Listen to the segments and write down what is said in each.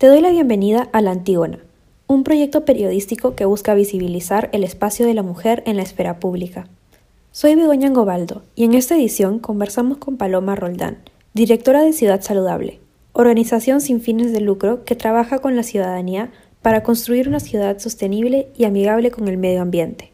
Te doy la bienvenida a La Antígona, un proyecto periodístico que busca visibilizar el espacio de la mujer en la esfera pública. Soy Begoña Gobaldo y en esta edición conversamos con Paloma Roldán, directora de Ciudad Saludable, organización sin fines de lucro que trabaja con la ciudadanía para construir una ciudad sostenible y amigable con el medio ambiente.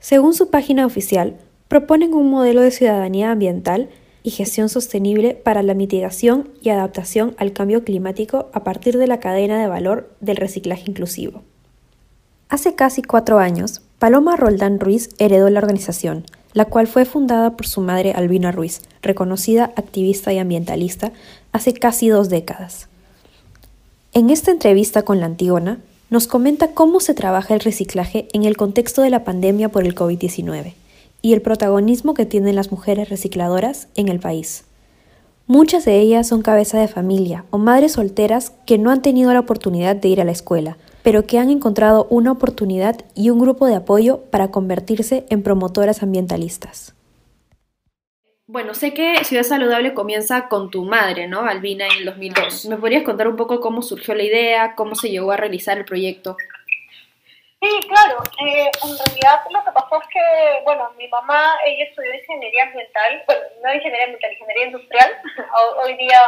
Según su página oficial, proponen un modelo de ciudadanía ambiental y gestión sostenible para la mitigación y adaptación al cambio climático a partir de la cadena de valor del reciclaje inclusivo. Hace casi cuatro años, Paloma Roldán Ruiz heredó la organización, la cual fue fundada por su madre Albina Ruiz, reconocida activista y ambientalista, hace casi dos décadas. En esta entrevista con la Antígona, nos comenta cómo se trabaja el reciclaje en el contexto de la pandemia por el COVID-19 y el protagonismo que tienen las mujeres recicladoras en el país. Muchas de ellas son cabeza de familia o madres solteras que no han tenido la oportunidad de ir a la escuela, pero que han encontrado una oportunidad y un grupo de apoyo para convertirse en promotoras ambientalistas. Bueno, sé que Ciudad Saludable comienza con tu madre, ¿no? Albina, en el 2002. ¿Me podrías contar un poco cómo surgió la idea, cómo se llegó a realizar el proyecto? Sí, claro. Eh, en realidad lo que pasó es que, bueno, mi mamá, ella estudió ingeniería ambiental, bueno, no ingeniería ambiental, ingeniería industrial. Hoy día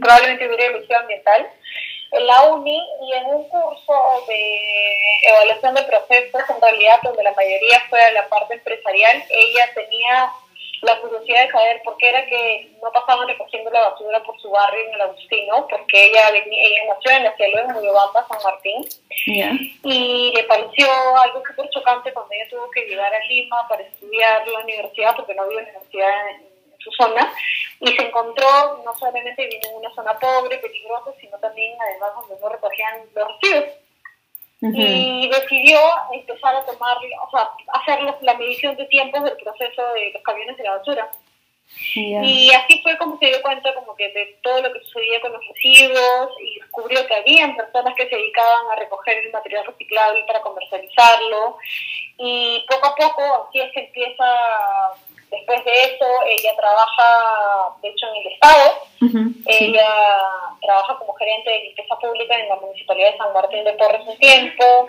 probablemente hubiera elegido ambiental en la uni y en un curso de evaluación de procesos, en realidad donde la mayoría fue de la parte empresarial, ella tenía la curiosidad de saber por qué era que no pasaban recogiendo la basura por su barrio en el Agustino, porque ella, ella nació en la cielo de Muyobamba, San Martín, y le pareció algo súper chocante cuando ella tuvo que llegar a Lima para estudiar la universidad, porque no había universidad en, su zona, y se encontró no solamente viviendo en una zona pobre, peligrosa, sino también además donde no recogían los residuos y decidió empezar a tomar, o sea, hacer la medición de tiempos del proceso de los camiones de la basura. Y así fue como se dio cuenta como que de todo lo que sucedía con los residuos y descubrió que habían personas que se dedicaban a recoger el material reciclable para comercializarlo. Y poco a poco así es que empieza Después de eso, ella trabaja, de hecho, en el Estado. ella trabaja como gerente de limpieza pública en la Municipalidad de San Martín de Porres un tiempo,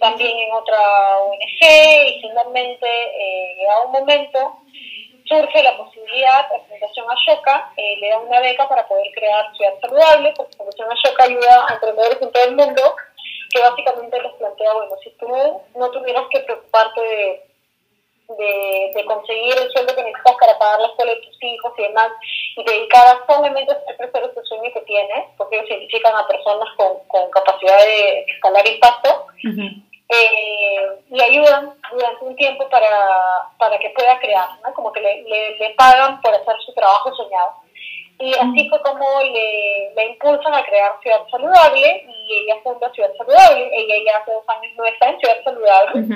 también en otra ONG, y finalmente, eh, a un momento, surge la posibilidad, la Fundación Ashoka eh, le da una beca para poder crear Ciudad Saludable, porque la Fundación Ashoka ayuda a emprendedores en todo el mundo, que básicamente les plantea, bueno, si tú no tuvieras que preocuparte de de, conseguir el sueldo que necesitas para pagar la escuela de tus hijos y demás, y dedicadas solamente a hacer crecer ese sueño que tienes, porque ellos identifican a personas con, con capacidad de escalar impacto, eh, y ayudan durante un tiempo para, para que pueda crear, ¿no? como que le, le, le pagan por hacer su trabajo soñado. Y así fue como le, le, impulsan a crear Ciudad Saludable y ella funda Ciudad Saludable. Ella ya hace dos años no está en Ciudad Saludable.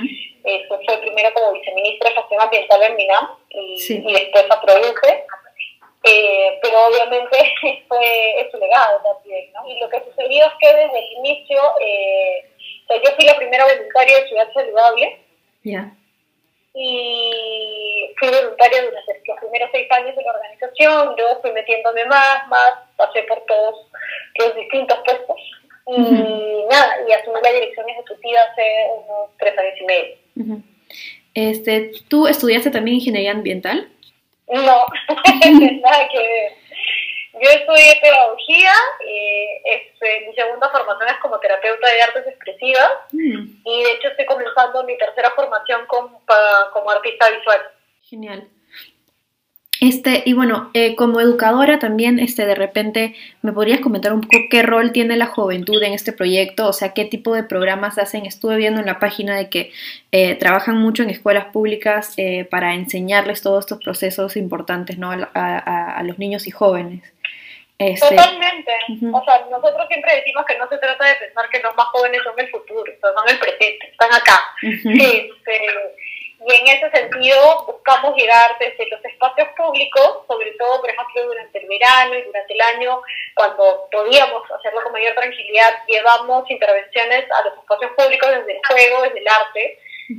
fue primero como viceministra de Gestión Ambiental en MINAM y, después a Produce. Eh, pero obviamente fue es su legado también. ¿no? Y lo que sucedió es que desde el inicio, eh, yo fui la primera voluntaria de Ciudad Saludable. Ya y fui voluntaria durante los primeros seis años de la organización, luego fui metiéndome más, más, pasé por todos los distintos puestos y nada, y asumí la dirección ejecutiva hace unos tres años y medio. este, ¿Tú estudiaste también ingeniería ambiental? No, nada que ver. Yo estudié pedagogía, eh, mi segunda formación es como terapeuta de artes expresivas mm. y de hecho estoy comenzando mi tercera formación como, como artista visual. Genial. Este, y bueno, eh, como educadora también, este, de repente, ¿me podrías comentar un poco qué rol tiene la juventud en este proyecto? O sea, qué tipo de programas hacen. Estuve viendo en la página de que eh, trabajan mucho en escuelas públicas eh, para enseñarles todos estos procesos importantes ¿no? a, los niños y jóvenes. Este, Totalmente. O sea, nosotros siempre decimos que no se trata de pensar que los más jóvenes son el futuro, son el presente, están acá. este, y en ese sentido buscamos llegar desde los espacios públicos, sobre todo, por ejemplo, durante el verano y durante el año, cuando podíamos hacerlo con mayor tranquilidad, llevamos intervenciones a los espacios públicos desde el juego, desde el arte,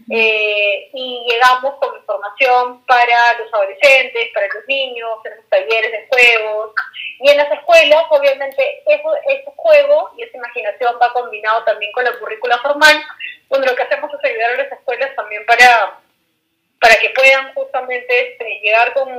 eh, y llegamos con información para los adolescentes, para los niños, tenemos talleres de juegos, y en las escuelas, obviamente, eso, ese juego y esa imaginación va combinado también con la currícula formal, donde lo que hacemos es ayudar a las escuelas también para, para que puedan justamente este, llegar con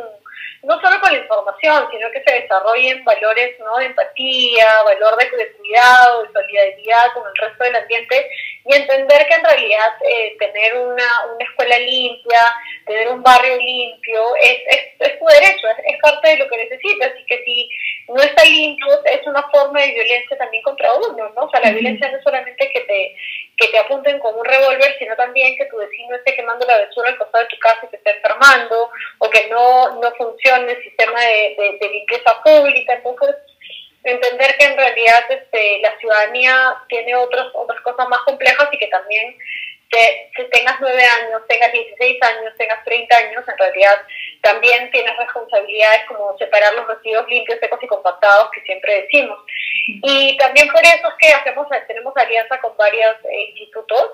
no solo con la información, sino que se desarrollen valores ¿no? de empatía, valor de, cuidado, de solidaridad con el resto del ambiente y entender que en realidad eh, tener una, una, escuela limpia, tener un barrio limpio, es, es, es tu derecho, es, es, parte de lo que necesitas y que si no está limpio es una forma de violencia también contra uno, ¿no? O sea, la violencia no es solamente que te, que te apunten con un revólver, sino también que tu vecino esté quemando la basura al costado de tu casa y te esté enfermando, o que no, no funcione el sistema de, de, limpieza pública. Entonces, entender que en realidad este, la ciudadanía tiene otros, otras cosas más complejas y que también que, que tengas nueve años, tengas 16 años, tengas 30 años, en realidad también tienes responsabilidades como separar los residuos limpios, secos y compactados que siempre decimos. Y también por eso es que hacemos, tenemos alianza con varios eh, institutos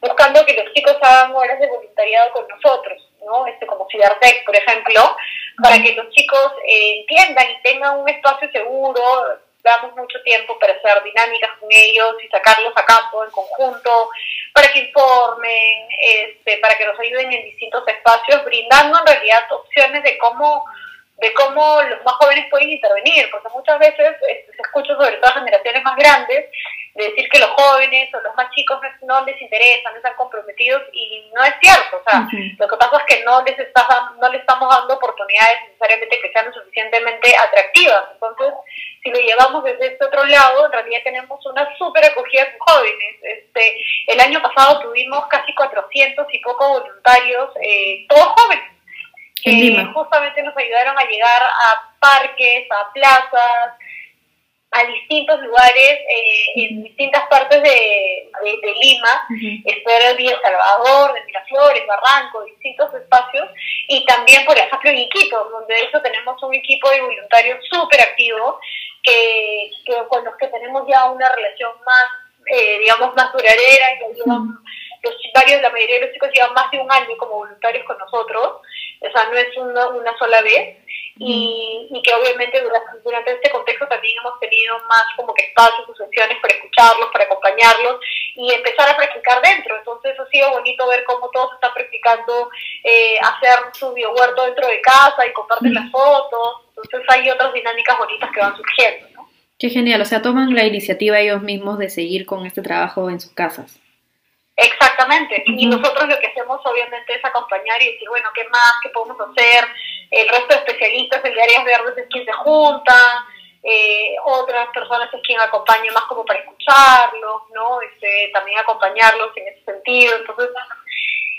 buscando que los chicos hagan horas de voluntariado con nosotros, ¿no? Este, como Cidartec, por ejemplo, para que los chicos eh, entiendan y tengan un espacio seguro, damos mucho tiempo para hacer dinámicas con ellos y sacarlos a campo en conjunto, para que informen, este, para que nos ayuden en distintos espacios, brindando en realidad opciones de cómo de cómo los más jóvenes pueden intervenir, porque muchas veces este, se escucha sobre todo a generaciones más grandes de decir que los jóvenes o los más chicos no les interesan, no están comprometidos y no es cierto, o sea, lo que pasa es que no les, está, no les estamos dando oportunidades necesariamente que sean lo suficientemente atractivas, entonces si lo llevamos desde este otro lado, en realidad tenemos una súper acogida con jóvenes, este, el año pasado tuvimos casi 400 y poco voluntarios, eh, todos jóvenes, que justamente nos ayudaron a llegar a parques, a plazas, a distintos lugares eh, en distintas partes de, de, Lima, uh Villa Salvador, de Miraflores, Barranco, distintos espacios, y también, por ejemplo, en Iquitos, donde de hecho tenemos un equipo de voluntarios súper activo, que, con los que tenemos ya una relación más, eh, digamos, más duradera, y llevan, los, varios, la mayoría de los chicos llevan más de un año como voluntarios con nosotros, o sea, no es una, una sola vez, y, y, que obviamente durante, durante, este contexto también hemos tenido más como que espacios o sesiones para escucharlos, para acompañarlos y empezar a practicar dentro. Entonces ha sido bonito ver cómo todos están practicando eh, hacer su biohuerto dentro de casa y comparten las fotos. Entonces hay otras dinámicas bonitas que van surgiendo. ¿no? Qué genial, o sea, toman la iniciativa ellos mismos de seguir con este trabajo en sus casas. Exactamente. Y nosotros lo que hacemos obviamente es acompañar y decir, bueno, ¿qué más? ¿Qué podemos hacer? El resto de especialistas el de áreas verdes es quien se junta, eh, otras personas es quien acompaña más como para escucharlos, ¿no? Este, también acompañarlos en ese sentido. Entonces,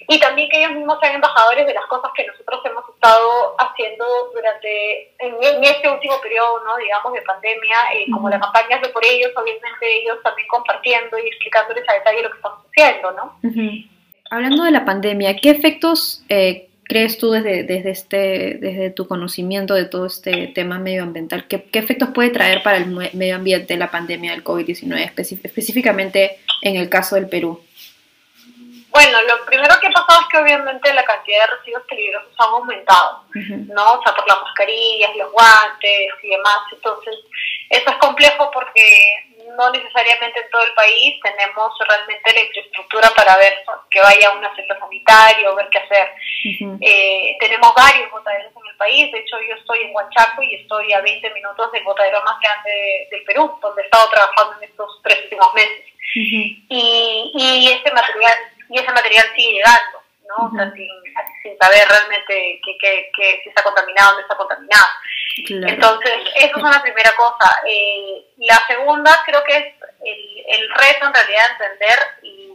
y también que ellos mismos sean embajadores de las cosas que nosotros hemos estado haciendo durante, en, este último periodo, ¿no? digamos, de pandemia, eh, como la campaña de por ellos, obviamente ellos también compartiendo y explicándoles a detalle lo que estamos haciendo, ¿no? Hablando de la pandemia, ¿qué efectos eh, crees tú desde, desde, este, desde tu conocimiento de todo este tema medioambiental, qué, qué efectos puede traer para el medio ambiente la pandemia del COVID-19, específicamente en el caso del Perú? Bueno, lo primero que ha pasado es que obviamente la cantidad de residuos peligrosos ha aumentado, ¿no? O sea, por las mascarillas, los guantes y demás. Entonces, eso es complejo porque no necesariamente en todo el país tenemos realmente la infraestructura para ver que vaya a una centro sanitario, ver qué hacer. eh, tenemos varios botaderos en el país, de hecho yo estoy en Huachaco y estoy a 20 minutos del botadero más grande del Perú, donde he estado trabajando en estos tres últimos meses. y, y este material y ese material sigue llegando, ¿no? O sea, sin, sin, saber realmente que, que, que, si está contaminado o no está contaminado. Entonces, eso es una primera cosa. Eh, la segunda creo que es el, el reto en realidad entender y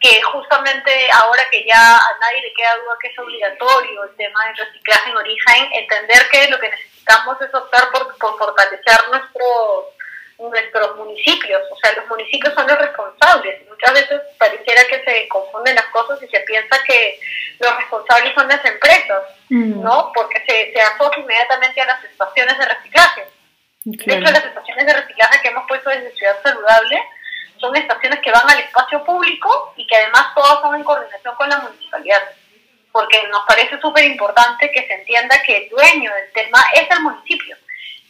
que justamente ahora que ya a nadie le queda duda que es obligatorio el tema del reciclaje en origen, entender que lo que necesitamos es optar por, por fortalecer nuestros nuestros municipios, o sea, los municipios son los responsables. Muchas veces pareciera que se confunden las cosas y se piensa que los responsables son las empresas, mm. ¿no? Porque se, se asocia inmediatamente a las estaciones de reciclaje. De hecho, las estaciones de reciclaje que hemos puesto desde Ciudad Saludable son estaciones que van al espacio público y que además todas son en coordinación con la municipalidad. Porque nos parece súper importante que se entienda que el dueño del tema es el municipio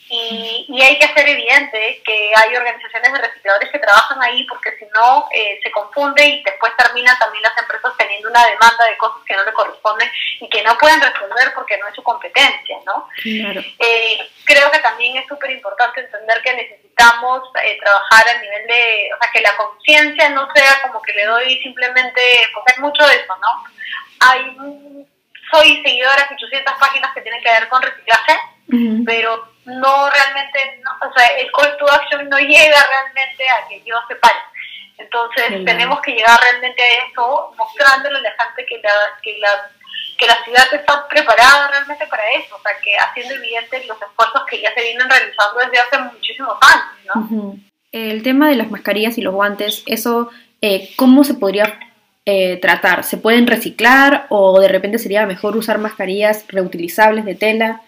y, y, hay que hacer evidente que hay organizaciones de recicladores que trabajan ahí porque si no eh, se confunde y después terminan también las empresas teniendo una demanda de cosas que no le corresponden y que no pueden resolver porque no es su competencia, ¿no? Eh, creo que también es súper importante entender que necesitamos eh, trabajar a nivel de, o sea, que la conciencia no sea como que le doy simplemente, hay mucho de eso, ¿no? Hay, soy seguidora de 800 páginas que tienen que ver con reciclaje, pero no realmente, o sea, el call to action no llega realmente a que yo se pare. Entonces tenemos que llegar realmente a eso, mostrándole a la gente que la, que la, que la ciudad está preparada realmente para eso, o sea, que haciendo evidentes los esfuerzos que ya se vienen realizando desde hace muchísimos años, ¿no? El tema de las mascarillas y los guantes, eso, eh, ¿cómo se podría eh, tratar? ¿Se pueden reciclar o de repente sería mejor usar mascarillas reutilizables de tela?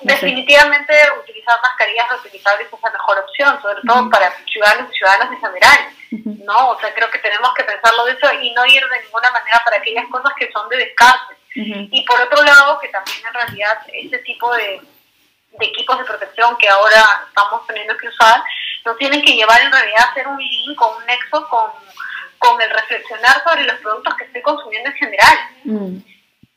Definitivamente utilizar mascarillas reutilizables es la mejor opción, sobre todo para ciudadanos y ciudadanas en general, ¿no? O sea, creo que tenemos que pensarlo de eso y no ir de ninguna manera para aquellas cosas que son de descarte. Y por otro lado, que también en realidad este tipo de, equipos de protección que ahora estamos teniendo que usar, nos tienen que llevar en realidad a hacer un link o un nexo con, con el reflexionar sobre los productos que estoy consumiendo en general.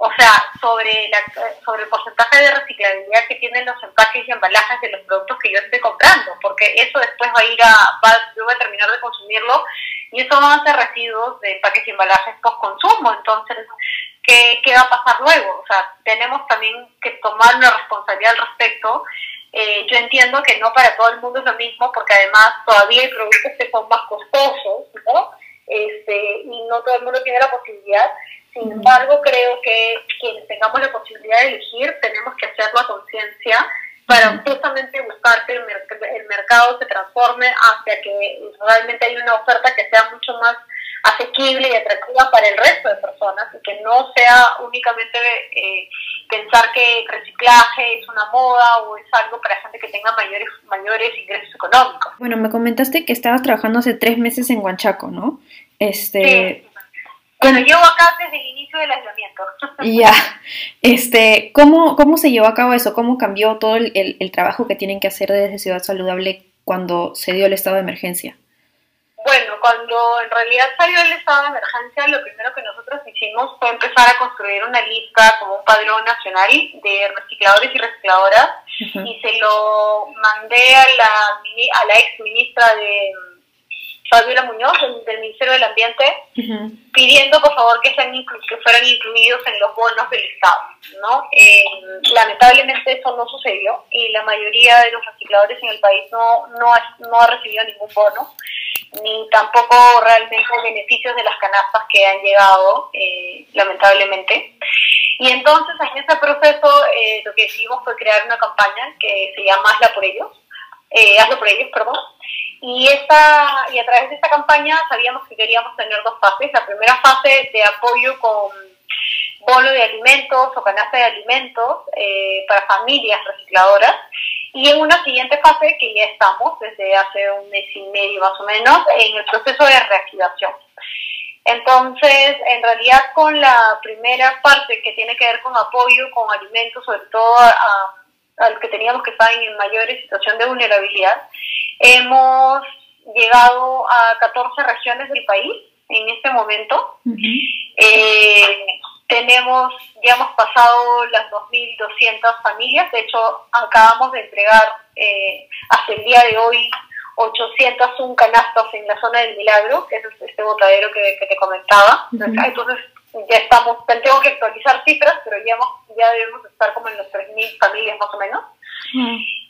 O sea, sobre, la, sobre el porcentaje de reciclabilidad que tienen los empaques y embalajes de los productos que yo estoy comprando, porque eso después va a ir a, va, yo voy a terminar de consumirlo y eso van a ser residuos de empaques y embalajes post consumo, entonces, ¿qué, ¿qué va a pasar luego? O sea, tenemos también que tomar una responsabilidad al respecto. Eh, yo entiendo que no para todo el mundo es lo mismo, porque además todavía hay productos que son más costosos, ¿no? Este, y no todo el mundo tiene la posibilidad sin embargo, creo que quienes tengamos la posibilidad de elegir, tenemos que hacerlo a conciencia para justamente buscar que el, mercado se transforme hacia que realmente hay una oferta que sea mucho más asequible y atractiva para el resto de personas y que no sea únicamente eh, pensar que reciclaje es una moda o es algo para gente que tenga mayores mayores ingresos económicos. Bueno, me comentaste que estabas trabajando hace tres meses en Huanchaco, ¿no? Este, bueno, llevo acá desde el inicio del aislamiento. Ya, este, ¿cómo, ¿cómo se llevó a cabo eso? ¿Cómo cambió todo el, el, trabajo que tienen que hacer desde Ciudad Saludable cuando se dio el estado de emergencia? Bueno, cuando en realidad salió el estado de emergencia, lo primero que nosotros hicimos fue empezar a construir una lista como un padrón nacional de recicladores y recicladoras y se lo mandé a la, a la ex ministra de Fabiola Muñoz, del, Ministerio del Ambiente, pidiendo por favor que, sean que fueran incluidos en los bonos del Estado. ¿no? Eh, lamentablemente eso no sucedió y la mayoría de los recicladores en el país no, no, ha, no ha recibido ningún bono, ni tampoco realmente beneficios de las canastas que han llegado, eh, lamentablemente. Y entonces en ese proceso eh, lo que hicimos fue crear una campaña que se llama Hazla por ellos, Hazlo por ellos, perdón, y, esta, y a través de esta campaña sabíamos que queríamos tener dos fases. La primera fase de apoyo con bono de alimentos o canasta de alimentos eh, para familias recicladoras. Y en una siguiente fase, que ya estamos desde hace un mes y medio más o menos, en el proceso de reactivación. Entonces, en realidad con la primera parte que tiene que ver con apoyo, con alimentos, sobre todo a, a que teníamos que estar en mayor situación de vulnerabilidad, Hemos llegado a 14 regiones del país en este momento. Eh, tenemos, ya hemos pasado las 2.200 familias. De hecho, acabamos de entregar eh, hasta el día de hoy 801 canastas en la zona del Milagro, que es este botadero que, te comentaba. Entonces, ya estamos, tengo que actualizar cifras, pero ya, ya debemos estar como en los 3.000 familias más o menos.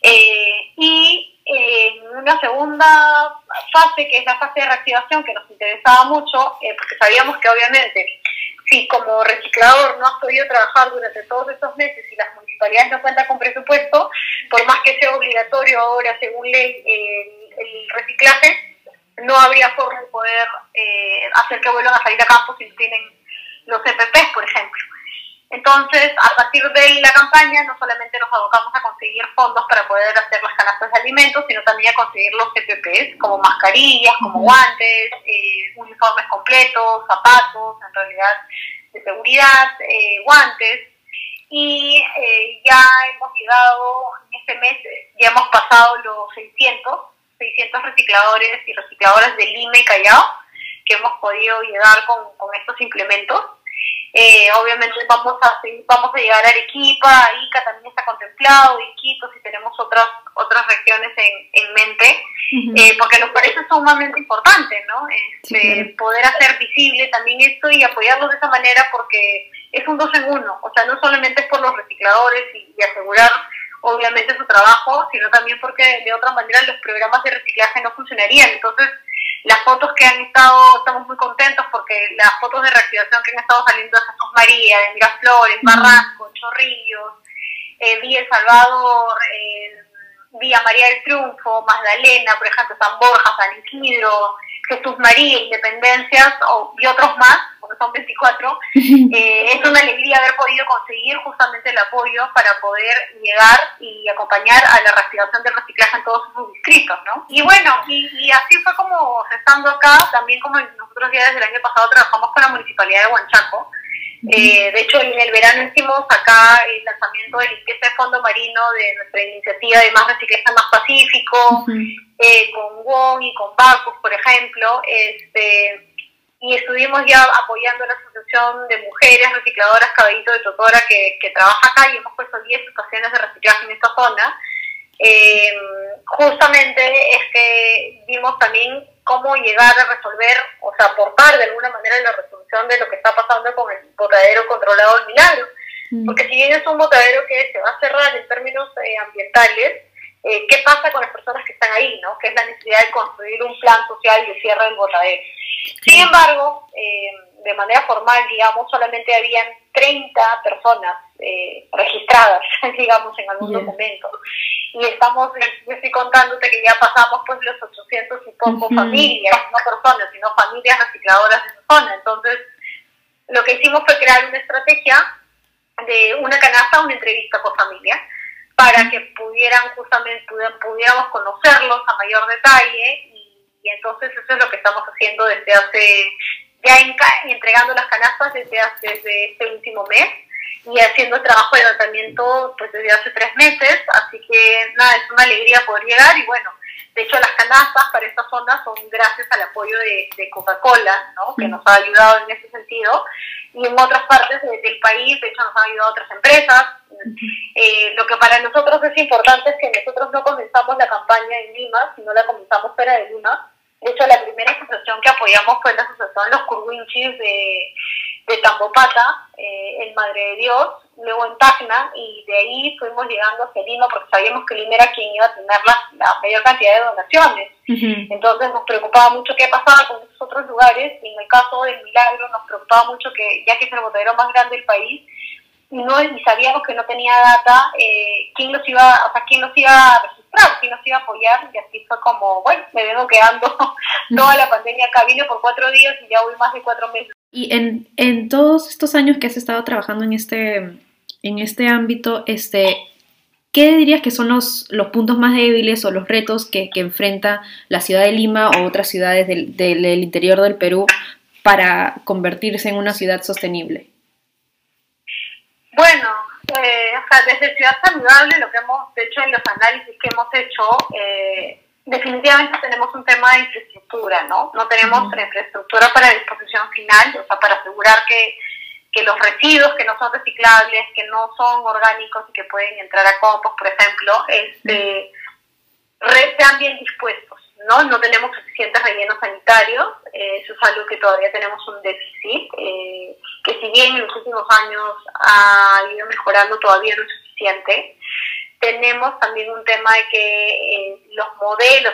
Eh, y en una segunda fase, que es la fase de reactivación, que nos interesaba mucho, eh, porque sabíamos que obviamente si como reciclador no has podido trabajar durante todos estos meses y las municipalidades no cuentan con presupuesto, por más que sea obligatorio ahora, según ley, el reciclaje, no habría forma de poder eh, hacer que vuelvan a salir a campo si tienen los EPPs, por ejemplo. Entonces, a partir de la campaña, no solamente nos abocamos a conseguir fondos para poder hacer las canastas de alimentos, sino también a conseguir los CPPs, como mascarillas, como guantes, eh, uniformes completos, zapatos, en realidad, de seguridad, eh, guantes. Y eh, ya hemos llegado, en este mes, ya hemos pasado los 600, 600 recicladores y recicladoras de Lima y Callao, que hemos podido llegar con, con estos implementos. Eh, obviamente vamos a vamos a llegar a Arequipa, Ica también está contemplado, Iquitos y tenemos otras otras regiones en, en mente, eh, porque nos parece sumamente importante, ¿no? Este, Poder hacer visible también esto y apoyarlo de esa manera porque es un dos en uno, o sea, no solamente es por los recicladores y, y asegurar obviamente su trabajo, sino también porque de otra manera los programas de reciclaje no funcionarían, entonces las fotos que han estado, estamos muy contentos porque las fotos de reactivación que han estado saliendo de Jesús María, de Miraflores, Barranco, Chorrillos, eh, Villa El Salvador, eh, Villa María del Triunfo, Magdalena, por ejemplo, San Borja, San Isidro, Jesús María, Independencias y otros más, porque son 24, eh, es una alegría haber podido conseguir justamente el apoyo para poder llegar y acompañar a la reactivación del reciclaje en todos sus distritos, ¿no? Y bueno, y, así fue como estando acá, también como nosotros ya desde el año pasado trabajamos con la Municipalidad de Huanchaco, eh, de hecho, en el verano hicimos acá el lanzamiento de limpieza de fondo marino de nuestra iniciativa de Más Reciclaje Más Pacífico, eh, con WON y con Bacus, por ejemplo, este, y estuvimos ya apoyando la Asociación de Mujeres Recicladoras Caballito de Totora que, que trabaja acá y hemos puesto 10 estaciones de reciclaje en esta zona. Eh, justamente es que vimos también cómo llegar a resolver, o sea, aportar de alguna manera en la resolución de lo que está pasando con el botadero controlado del Milagro. Mm. Porque si bien es un botadero que se va a cerrar en términos eh, ambientales, eh, ¿qué pasa con las personas que están ahí? ¿no? Que es la necesidad de construir un plan social de cierre del botadero. Sin embargo, eh, de manera formal, digamos, solamente habían 30 personas eh, registradas, digamos, en algún documento. Y estamos, yo estoy contándote que ya pasamos pues los 800 y poco familias, no personas, sino familias recicladoras de esa zona. Entonces, lo que hicimos fue crear una estrategia de una canasta, una entrevista por familia, para que pudieran justamente, pudiéramos conocerlos a mayor detalle y entonces eso es lo que estamos haciendo desde hace, ya entregando las canastas desde, desde este último mes y haciendo el trabajo de tratamiento pues desde hace tres meses, así que nada, es una alegría poder llegar y bueno, de hecho las canastas para esta zona son gracias al apoyo de, Coca-Cola, ¿no? que nos ha ayudado en ese sentido, y en otras partes del país, de hecho nos han ayudado otras empresas. Eh, lo que para nosotros es importante es que nosotros no comenzamos la campaña en Lima, sino la comenzamos fuera de Lima, de hecho, la primera asociación que apoyamos fue la asociación Los Curwinchis de, de Tambopata, eh, en Madre de Dios, luego en Tacna, y de ahí fuimos llegando hacia Lima porque sabíamos que Lima era quien iba a tener la, mayor cantidad de donaciones. Entonces nos preocupaba mucho qué pasaba con esos otros lugares, y en el caso del Milagro nos preocupaba mucho que, ya que es el botadero más grande del país, no, y sabíamos que no tenía data, eh, quién los iba, o sea, quién los iba a registrar, quién los iba a apoyar, y así fue como, bueno, me vengo quedando toda la pandemia acá, vine por cuatro días y ya voy más de cuatro meses. Y en, en todos estos años que has estado trabajando en este, en este ámbito, este, ¿qué dirías que son los, los puntos más débiles o los retos que, que enfrenta la ciudad de Lima o otras ciudades del, del interior del Perú para convertirse en una ciudad sostenible? Bueno, eh, o sea, desde Ciudad Saludable, lo que hemos hecho en los análisis que hemos hecho, eh, definitivamente tenemos un tema de infraestructura, ¿no? No tenemos infraestructura para disposición final, o sea, para asegurar que, que los residuos que no son reciclables, que no son orgánicos y que pueden entrar a compost, por ejemplo, este, sean bien dispuestos. ¿no? No tenemos suficientes rellenos sanitarios, eh, eso es algo que todavía tenemos un déficit, eh, que si bien en los últimos años ha ido mejorando, todavía no es suficiente. Tenemos también un tema de que eh, los modelos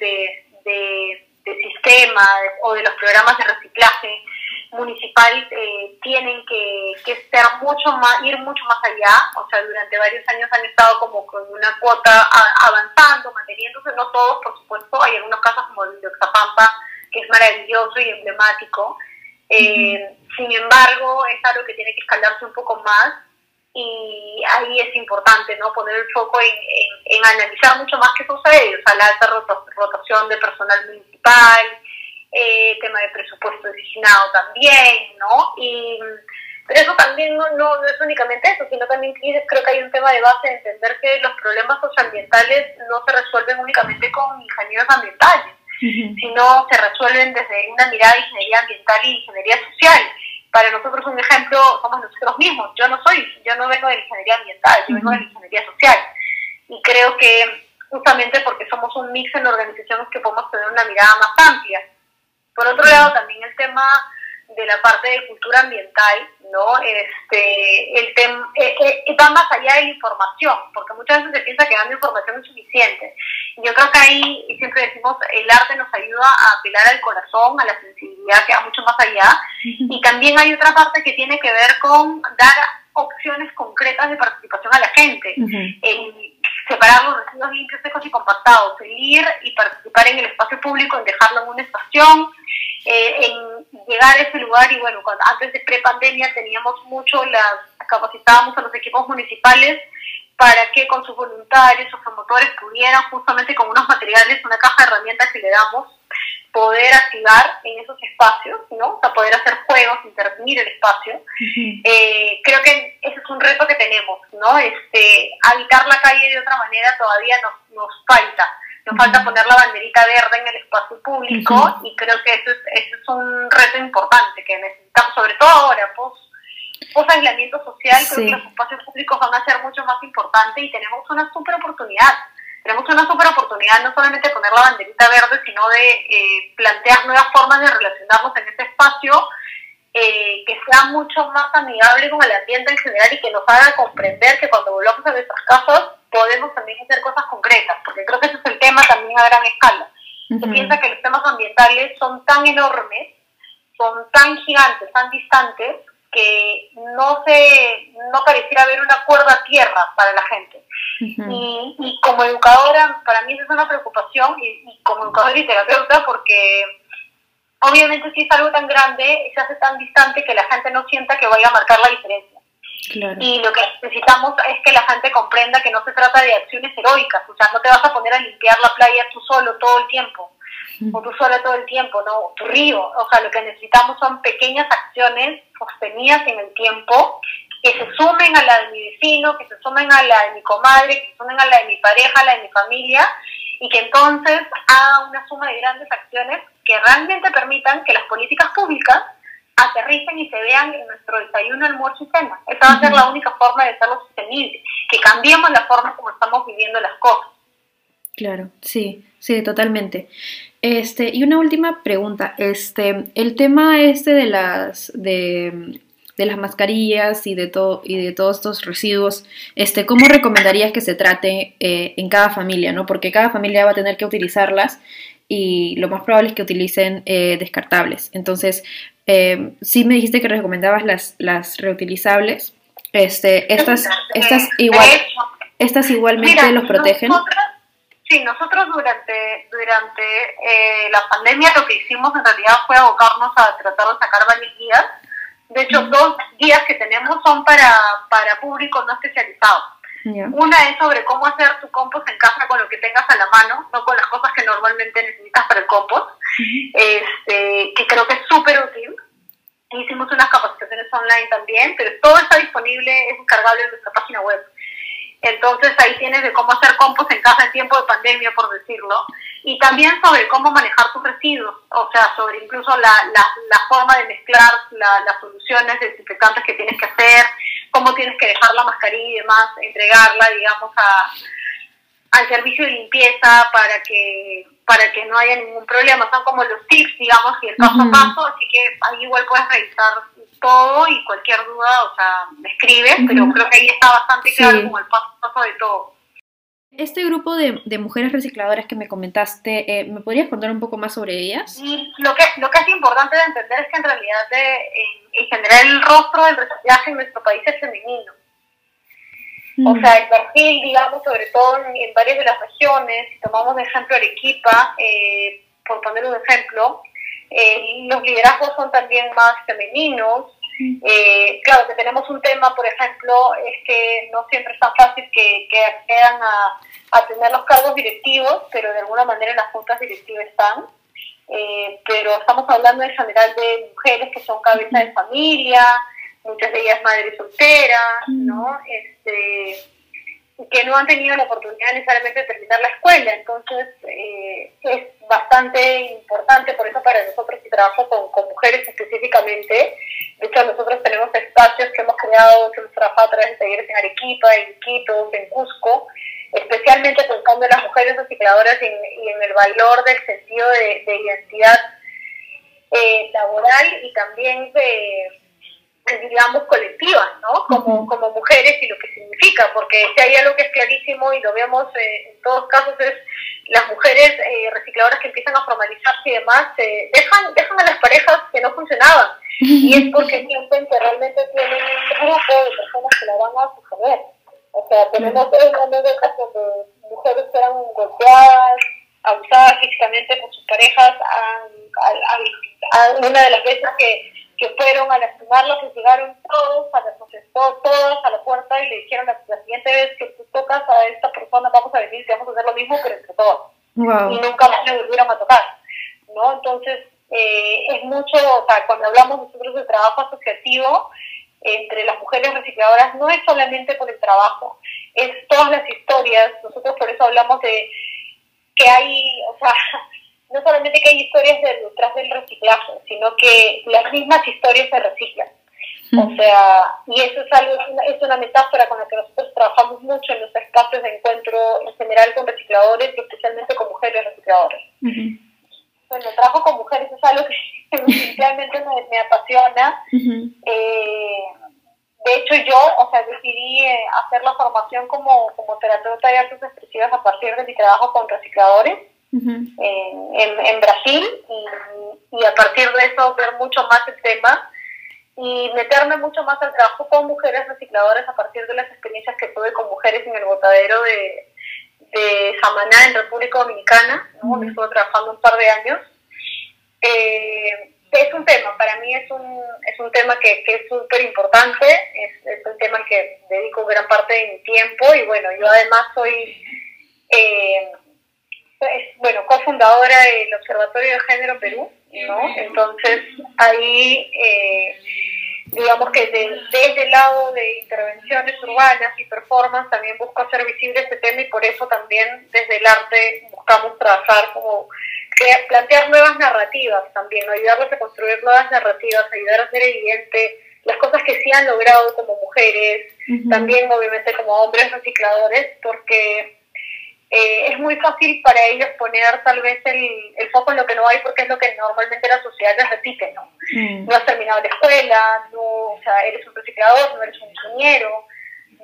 de, de, de sistema o de los programas de reciclaje municipal eh, tienen que, que, ser mucho más, ir mucho más allá, o sea, durante varios años han estado como con una cuota avanzando, manteniéndose, no todos, por supuesto, hay algunos casos como el de Oxapampa, que es maravilloso y emblemático, eh, sin embargo, es algo que tiene que escalarse un poco más y ahí es importante no poner el foco en, en, analizar mucho más qué sucede, o sea, la alta rotación de personal municipal, eh, tema de presupuesto designado también, ¿no? Y, pero eso también no, no, es únicamente eso, sino también creo que hay un tema de base de entender que los problemas socioambientales no se resuelven únicamente con ingenieros ambientales, sino se resuelven desde una mirada de ingeniería ambiental y ingeniería social. Para nosotros un ejemplo somos nosotros mismos. Yo no soy, yo no vengo de la ingeniería ambiental, yo vengo de la ingeniería social. Y creo que justamente porque somos un mix en organizaciones que podemos tener una mirada más amplia. Por otro lado, también el tema de la parte de cultura ambiental, ¿no? Este, el tema eh, eh, va más allá de la información, porque muchas veces se piensa que dando información es suficiente. Yo creo que ahí, siempre decimos, el arte nos ayuda a apelar al corazón, a la sensibilidad que va mucho más allá, y también hay otra parte que tiene que ver con dar opciones concretas de participación a la gente, separar los residuos limpios, secos y compactados, el ir y participar en el espacio público, en dejarlo en una estación, eh, en llegar a ese lugar y bueno, cuando, antes de pre-pandemia teníamos mucho, las capacitábamos a los equipos municipales para que con sus voluntarios, sus promotores pudieran justamente con unos materiales, una caja de herramientas que le damos, poder activar en esos espacios, ¿no? O sea, poder hacer juegos, intervenir el espacio. Eh, creo que ese es un reto que tenemos, ¿no? Este, habitar la calle de otra manera todavía nos, nos falta. Nos falta poner la banderita verde en el espacio público y creo que eso es, eso es un reto importante que necesitamos, sobre todo ahora, pues post aislamiento social, creo que los espacios públicos van a ser mucho más importantes y tenemos una super oportunidad tenemos una super oportunidad no solamente de poner la banderita verde, sino de eh, plantear nuevas formas de relacionarnos en este espacio eh, que sea mucho más amigable con el ambiente en general y que nos haga comprender que cuando volvamos a nuestras casas podemos también hacer cosas concretas, porque creo que ese es el tema también a gran escala. Se piensa que los temas ambientales son tan enormes, son tan gigantes, tan distantes, que no se no pareciera haber una cuerda tierra para la gente. y, y, como educadora, para mí eso es una preocupación, y, como educadora y terapeuta, porque obviamente si es algo tan grande, se hace tan distante que la gente no sienta que vaya a marcar la diferencia. Y lo que necesitamos es que la gente comprenda que no se trata de acciones heroicas, o sea, no te vas a poner a limpiar la playa tú solo todo el tiempo o tú sola todo el tiempo, ¿no? Tu río. O sea, lo que necesitamos son pequeñas acciones sostenidas en el tiempo que se sumen a la de mi vecino, que se sumen a la de mi comadre, que se sumen a la de mi pareja, a la de mi familia, y que entonces haga una suma de grandes acciones que realmente permitan que las políticas públicas aterricen y se vean en nuestro desayuno, almuerzo y cena. Esa va a ser la única forma de hacerlo sostenible, que cambiemos la forma como estamos viviendo las cosas. Claro, sí, sí, totalmente. Este, y una última pregunta, este, el tema este de las, de, las mascarillas y de todo, y de todos estos residuos, este, ¿cómo recomendarías que se trate eh, en cada familia, no? Porque cada familia va a tener que utilizarlas y lo más probable es que utilicen eh, descartables. Entonces, eh, sí me dijiste que recomendabas las, las reutilizables. Este, estas, estas igual, estas igualmente los protegen. Sí, nosotros durante, durante eh, la pandemia lo que hicimos en realidad fue abocarnos a tratar de sacar varias guías. De hecho, dos guías que tenemos son para, para público no especializado. Una es sobre cómo hacer tu compost en casa con lo que tengas a la mano, no con las cosas que normalmente necesitas para el compost, este, que creo que es súper útil. Hicimos unas capacitaciones online también, pero todo está disponible, es descargable en nuestra página web. Entonces ahí tienes de cómo hacer compost en casa en tiempo de pandemia, por decirlo. Y también sobre cómo manejar tus residuos, o sea, sobre incluso la, la, la forma de mezclar las soluciones desinfectantes que cómo tienes que dejar la mascarilla y demás, entregarla, digamos, a, al servicio de limpieza para que para que no haya ningún problema. Son como los tips, digamos, y el paso a paso, así que ahí igual puedes revisar todo y cualquier duda, o sea, me escribes, pero creo que ahí está bastante claro como el paso a paso de todo. Este grupo de, de mujeres recicladoras que me comentaste, eh, ¿me podrías contar un poco más sobre ellas? Y lo que, lo que es importante de entender es que en realidad de, en, general el rostro del reciclaje en nuestro país es femenino. O sea, el perfil, digamos, sobre todo en, varias de las regiones, si tomamos de ejemplo Arequipa, eh, por poner un ejemplo, eh, los liderazgos son también más femeninos. Eh, claro que tenemos un tema, por ejemplo, es que no siempre es tan fácil que, que accedan a, a tener los cargos directivos, pero de alguna manera en las juntas directivas están. Eh, pero estamos hablando en general de mujeres que son cabeza de familia, muchas de ellas madres solteras, ¿no? Este, que no han tenido la oportunidad necesariamente de terminar la escuela. Entonces, eh, es bastante importante, por eso para nosotros que trabajo con, mujeres específicamente, de hecho nosotros tenemos espacios que hemos creado, que hemos trabajado a través de talleres en Arequipa, en Quito, en Cusco, especialmente pensando en las mujeres recicladoras y en, el valor del sentido de, identidad eh, laboral y también de digamos, colectivas, ¿no? Como, como mujeres y lo que significa, porque si hay algo que es clarísimo y lo vemos eh, en todos casos es las mujeres eh, recicladoras que empiezan a formalizarse y demás, eh, dejan, dejan a las parejas que no funcionaban. Y es porque sienten que realmente tienen un grupo de personas que la van a sostener. O sea, tenemos anécdotas donde mujeres que eran golpeadas, abusadas físicamente por sus parejas, a una de las veces que que fueron a lastimarlo, que llegaron todos, a la, todos a la puerta y le dijeron la, siguiente vez que tú tocas a esta persona vamos a venir y vamos a hacer lo mismo, pero entre todos. Y nunca más le volvieron a tocar. ¿no? Entonces, eh, es mucho, o sea, cuando hablamos nosotros de trabajo asociativo, entre las mujeres recicladoras no es solamente por el trabajo, es todas las historias, nosotros por eso hablamos de que hay, o sea, no solamente que hay historias detrás del reciclaje, sino que las mismas historias se reciclan. O sea, y eso es algo, es una, metáfora con la que nosotros trabajamos mucho en los espacios de encuentro en general con recicladores y especialmente con mujeres recicladoras. Bueno, el trabajo con mujeres es algo que realmente me, apasiona. eh, de hecho, yo, o sea, decidí eh, hacer la formación como, como terapeuta de artes expresivas a partir de mi trabajo con recicladores en, en, Brasil y, a partir de eso ver mucho más el tema y meterme mucho más al trabajo con mujeres recicladoras a partir de las experiencias que tuve con mujeres en el botadero de, de Samaná en República Dominicana, ¿no? estuve trabajando un par de años. Eh, es un tema, para mí es un, es un tema que, que es súper importante, es, es, un tema al que dedico gran parte de mi tiempo y bueno, yo además soy eh, es, bueno, cofundadora del Observatorio de Género Perú, ¿no? Entonces, ahí, eh, digamos que desde el lado de intervenciones urbanas y performance también busco hacer visible este tema y por eso también desde el arte buscamos trabajar como plantear nuevas narrativas también, ayudarles a construir nuevas narrativas, ayudar a hacer evidente las cosas que sí han logrado como mujeres, también obviamente como hombres recicladores, porque eh, es muy fácil para ellos poner tal vez el, el, foco en lo que no hay porque es lo que normalmente la sociedad les repite, ¿no? Mm. No has terminado la escuela, no, o sea, eres un reciclador, no eres un ingeniero,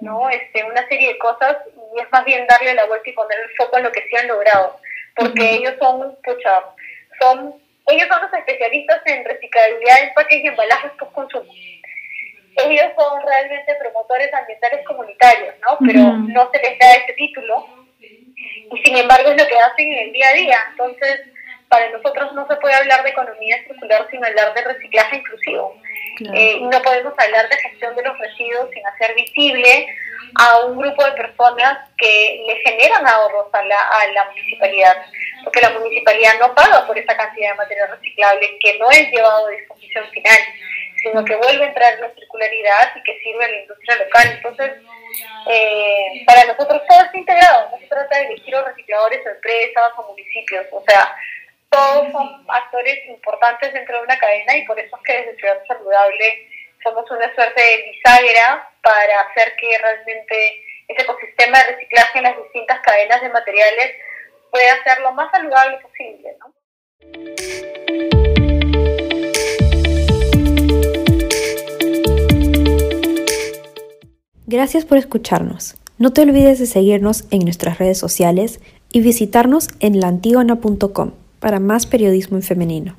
¿no? Este, una serie de cosas y es más bien darle la vuelta y poner el foco en lo que sí han logrado, porque ellos son, pucha, son, ellos son los especialistas en reciclabilidad, empaques y embalajes post consumo. Ellos son realmente promotores ambientales comunitarios, ¿no? Pero no se les da ese título y sin embargo es lo que hacen en el día a día. Entonces, para nosotros no se puede hablar de economía circular sin hablar de reciclaje inclusivo. Eh, y no podemos hablar de gestión de los residuos sin hacer visible a un grupo de personas que le generan ahorros a la, a la municipalidad, porque la municipalidad no paga por esa cantidad de material reciclable que no es llevado a disposición final, sino que vuelve a entrar en la circularidad y que sirve a la industria local. Entonces, eh, para nosotros todo está integrado, no se trata de elegir a recicladores o empresas o municipios, o sea, todos son actores importantes dentro de una cadena y por eso es que desde Ciudad Saludable somos una suerte de bisagra para hacer que realmente ese ecosistema de reciclaje en las distintas cadenas de materiales pueda ser lo más saludable posible, ¿no? Gracias por escucharnos. No te olvides de seguirnos en nuestras redes sociales y visitarnos en laantigona.com para más periodismo en femenino.